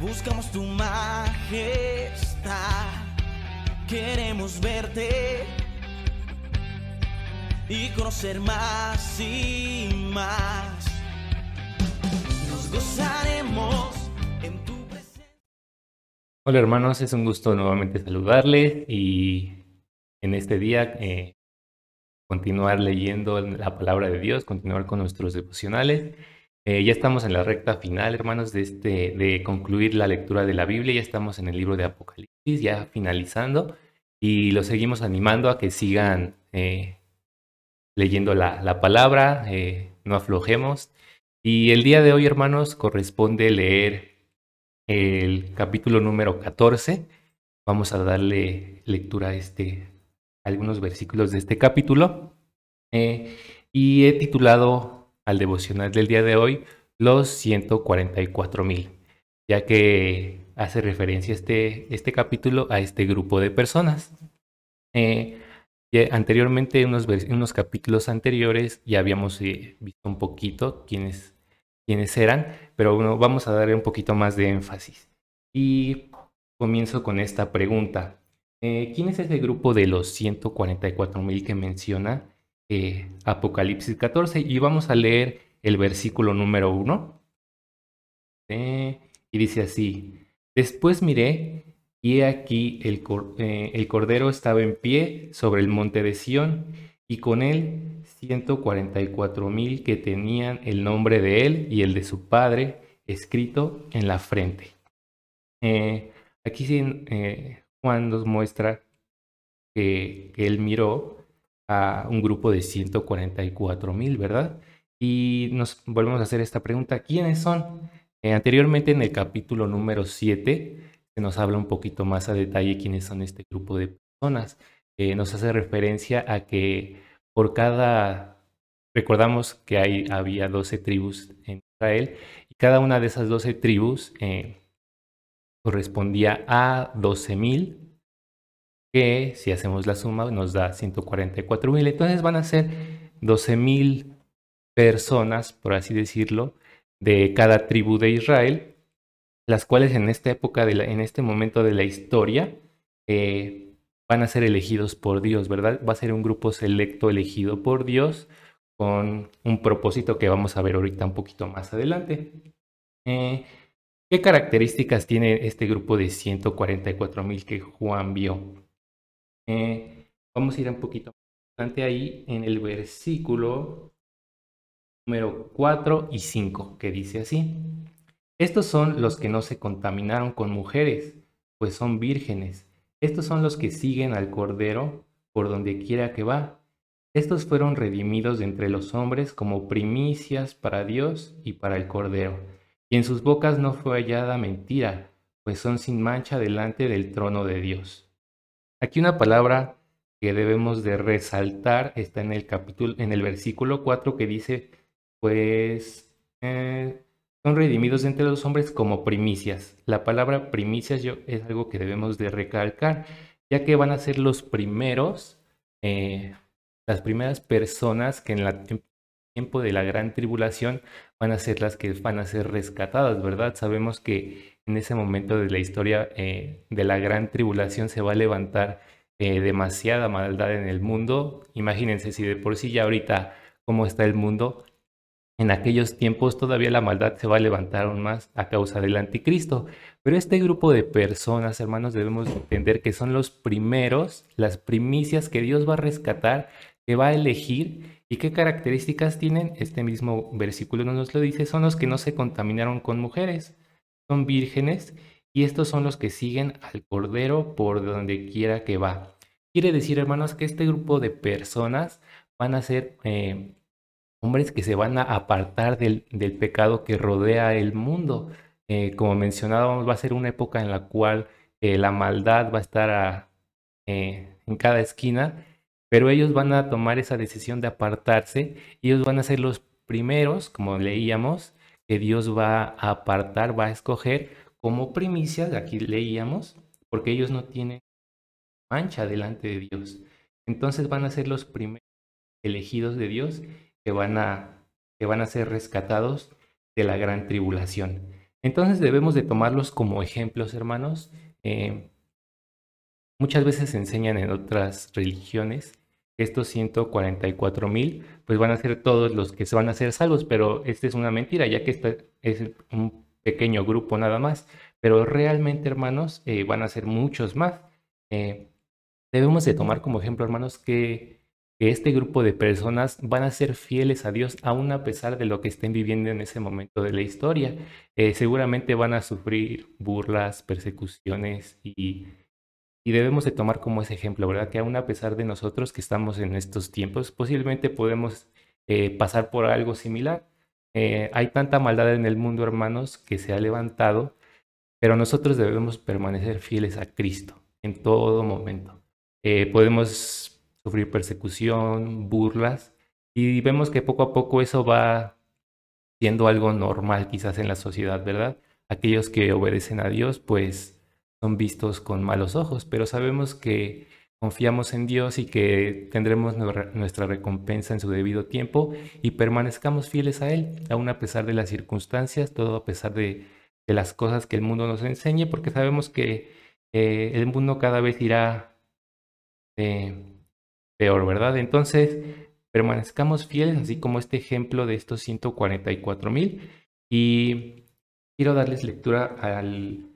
Buscamos tu majestad, queremos verte y conocer más y más. Nos gozaremos en tu presencia. Hola hermanos, es un gusto nuevamente saludarles y en este día eh, continuar leyendo la palabra de Dios, continuar con nuestros devocionales. Eh, ya estamos en la recta final, hermanos, de, este, de concluir la lectura de la Biblia. Ya estamos en el libro de Apocalipsis, ya finalizando. Y los seguimos animando a que sigan eh, leyendo la, la palabra, eh, no aflojemos. Y el día de hoy, hermanos, corresponde leer el capítulo número 14. Vamos a darle lectura a, este, a algunos versículos de este capítulo. y he titulado al devocional del día de hoy los 144 mil, ya que hace referencia este, este capítulo a este grupo de personas. Eh, anteriormente, en unos, unos, capítulos anteriores, ya habíamos eh, visto un poquito quiénes, quiénes eran, pero bueno, vamos a darle un poquito más de énfasis. Y comienzo con esta pregunta. Eh, ¿Quién es ese grupo de los 144 mil que menciona eh, Apocalipsis 14 y vamos a leer el versículo número 1. Eh, y dice así, después miré y aquí el, eh, el cordero estaba en pie sobre el monte de Sión y con él 144 mil que tenían el nombre de él y el de su padre escrito en la frente. aquí Juan nos muestra que él miró a un grupo de 144 mil, ¿verdad? Y nos volvemos a hacer esta pregunta, ¿quiénes son? Eh, anteriormente en el capítulo número 7 se nos habla un poquito más a detalle quiénes son este grupo de personas. Eh, nos hace referencia a que por cada, recordamos que hay, había 12 tribus en Israel y cada una de esas 12 tribus eh, correspondía a 12 mil que si hacemos la suma nos da 144 mil. Entonces van a ser 12 mil personas, por así decirlo, de cada tribu de Israel, las cuales en esta época, de en este momento de la historia, eh, van a ser elegidos por Dios, ¿verdad? Va a ser un grupo selecto elegido por Dios con un propósito que vamos a ver ahorita un poquito más adelante. Eh, ¿Qué características tiene este grupo de 144 mil que Juan vio? Eh, vamos a ir un poquito adelante ahí en el versículo número 4 y 5, que dice así. Estos son los que no se contaminaron con mujeres, pues son vírgenes. Estos son los que siguen al Cordero por donde quiera que va. Estos fueron redimidos de entre los hombres como primicias para Dios y para el Cordero. Y en sus bocas no fue hallada mentira, pues son sin mancha delante del trono de Dios. Aquí una palabra que debemos de resaltar está en el capítulo, en el versículo 4 que dice, pues eh, son redimidos entre los hombres como primicias. La palabra primicias yo, es algo que debemos de recalcar, ya que van a ser los primeros, eh, las primeras personas que en el tiempo de la gran tribulación van a ser las que van a ser rescatadas, ¿verdad? Sabemos que en ese momento de la historia eh, de la gran tribulación se va a levantar eh, demasiada maldad en el mundo. Imagínense si de por sí ya ahorita cómo está el mundo, en aquellos tiempos todavía la maldad se va a levantar aún más a causa del anticristo. Pero este grupo de personas, hermanos, debemos entender que son los primeros, las primicias que Dios va a rescatar, que va a elegir. ¿Y qué características tienen? Este mismo versículo nos lo dice, son los que no se contaminaron con mujeres son vírgenes y estos son los que siguen al Cordero por donde quiera que va. Quiere decir, hermanos, que este grupo de personas van a ser eh, hombres que se van a apartar del, pecado que rodea el mundo. Eh, como mencionábamos, va a ser una época en la cual eh, la maldad va a estar en cada esquina, pero ellos van a tomar esa decisión de apartarse y ellos van a ser los primeros, como leíamos, que Dios va a apartar, va a escoger como primicias, aquí leíamos, porque ellos no tienen mancha delante de Dios. Entonces van a ser los primeros elegidos de Dios que van a, que van a ser rescatados de la gran tribulación. Entonces debemos de tomarlos como ejemplos, hermanos. Eh, muchas veces se enseñan en otras religiones que estos 144 mil pues van a ser todos los que se van a ser salvos, pero esta es una mentira, ya que este es un pequeño grupo nada más, pero realmente, hermanos, eh, van a ser muchos más. Eh, debemos de tomar como ejemplo, hermanos, que, este grupo de personas van a ser fieles a Dios aún a pesar de lo que estén viviendo en ese momento de la historia. Eh, seguramente van a sufrir burlas, persecuciones y, y debemos de tomar como ese ejemplo, ¿verdad? Que aún a pesar de nosotros que estamos en estos tiempos, posiblemente podemos pasar por algo similar. hay tanta maldad en el mundo, hermanos, que se ha levantado pero nosotros debemos permanecer fieles a Cristo en todo momento. Eh, podemos sufrir persecución, burlas, y vemos que poco a poco eso va siendo algo normal quizás en la sociedad, ¿verdad? Aquellos que obedecen a Dios pues son vistos con malos ojos, pero sabemos que confiamos en Dios y que tendremos nuestra recompensa en su debido tiempo y permanezcamos fieles a Él, aun a pesar de las circunstancias, todo a pesar de de las cosas que el mundo nos enseñe, porque sabemos que eh, el mundo cada vez irá eh, peor, ¿verdad? Entonces, permanezcamos fieles, así como este ejemplo de estos 144 mil. Y quiero darles lectura al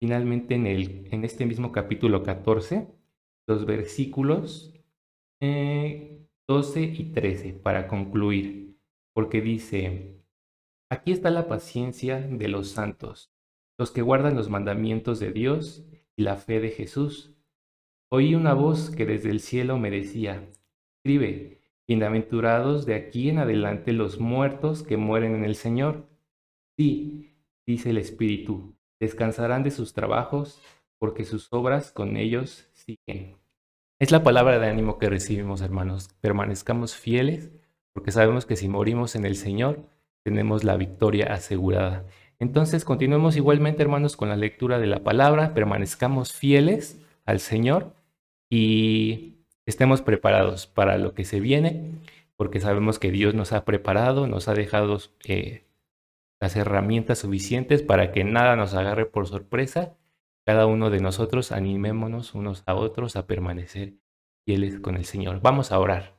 finalmente en, el, en este mismo capítulo 14, los versículos 12 eh, y 13 para concluir, porque dice, Aquí está la paciencia de los santos, los que guardan los mandamientos de Dios y la fe de Jesús. Oí una voz que desde el cielo me decía, escribe, bienaventurados de aquí en adelante los muertos que mueren en el Señor. Sí, dice el Espíritu, descansarán de sus trabajos, porque sus obras con ellos siguen. Es la palabra de ánimo que recibimos, hermanos. Permanezcamos fieles, porque sabemos que si morimos en el Señor, tenemos la victoria asegurada. Entonces, continuemos igualmente, hermanos, con la lectura de la palabra, permanezcamos fieles al Señor y estemos preparados para lo que se viene, porque sabemos que Dios nos ha preparado, nos ha dejado eh, las herramientas suficientes para que nada nos agarre por sorpresa. Cada uno de nosotros animémonos unos a otros a permanecer fieles con el Señor. Vamos a orar.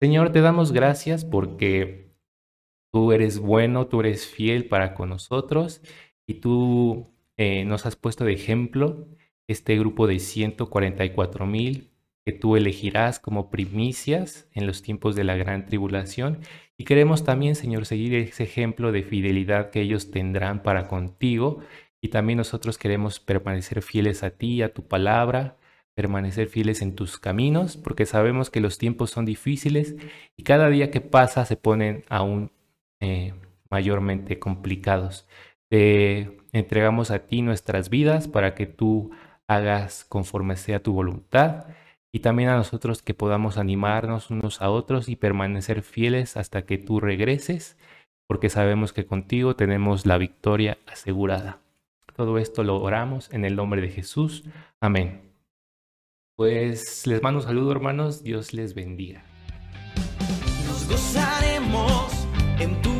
Señor, te damos gracias porque Tú eres bueno, tú eres fiel para con nosotros y tú eh, nos has puesto de ejemplo este grupo de 144 mil que tú elegirás como primicias en los tiempos de la gran tribulación. Y queremos también, Señor, seguir ese ejemplo de fidelidad que ellos tendrán para contigo. Y también nosotros queremos permanecer fieles a ti, a tu palabra, permanecer fieles en tus caminos, porque sabemos que los tiempos son difíciles y cada día que pasa se ponen aún eh, mayormente complicados. Te entregamos a ti nuestras vidas para que tú hagas conforme sea tu voluntad y también a nosotros que podamos animarnos unos a otros y permanecer fieles hasta que tú regreses, porque sabemos que contigo tenemos la victoria asegurada. Todo esto lo oramos en el nombre de Jesús. Amén. Pues les mando un saludo hermanos, Dios les bendiga. Nos gozaremos en tu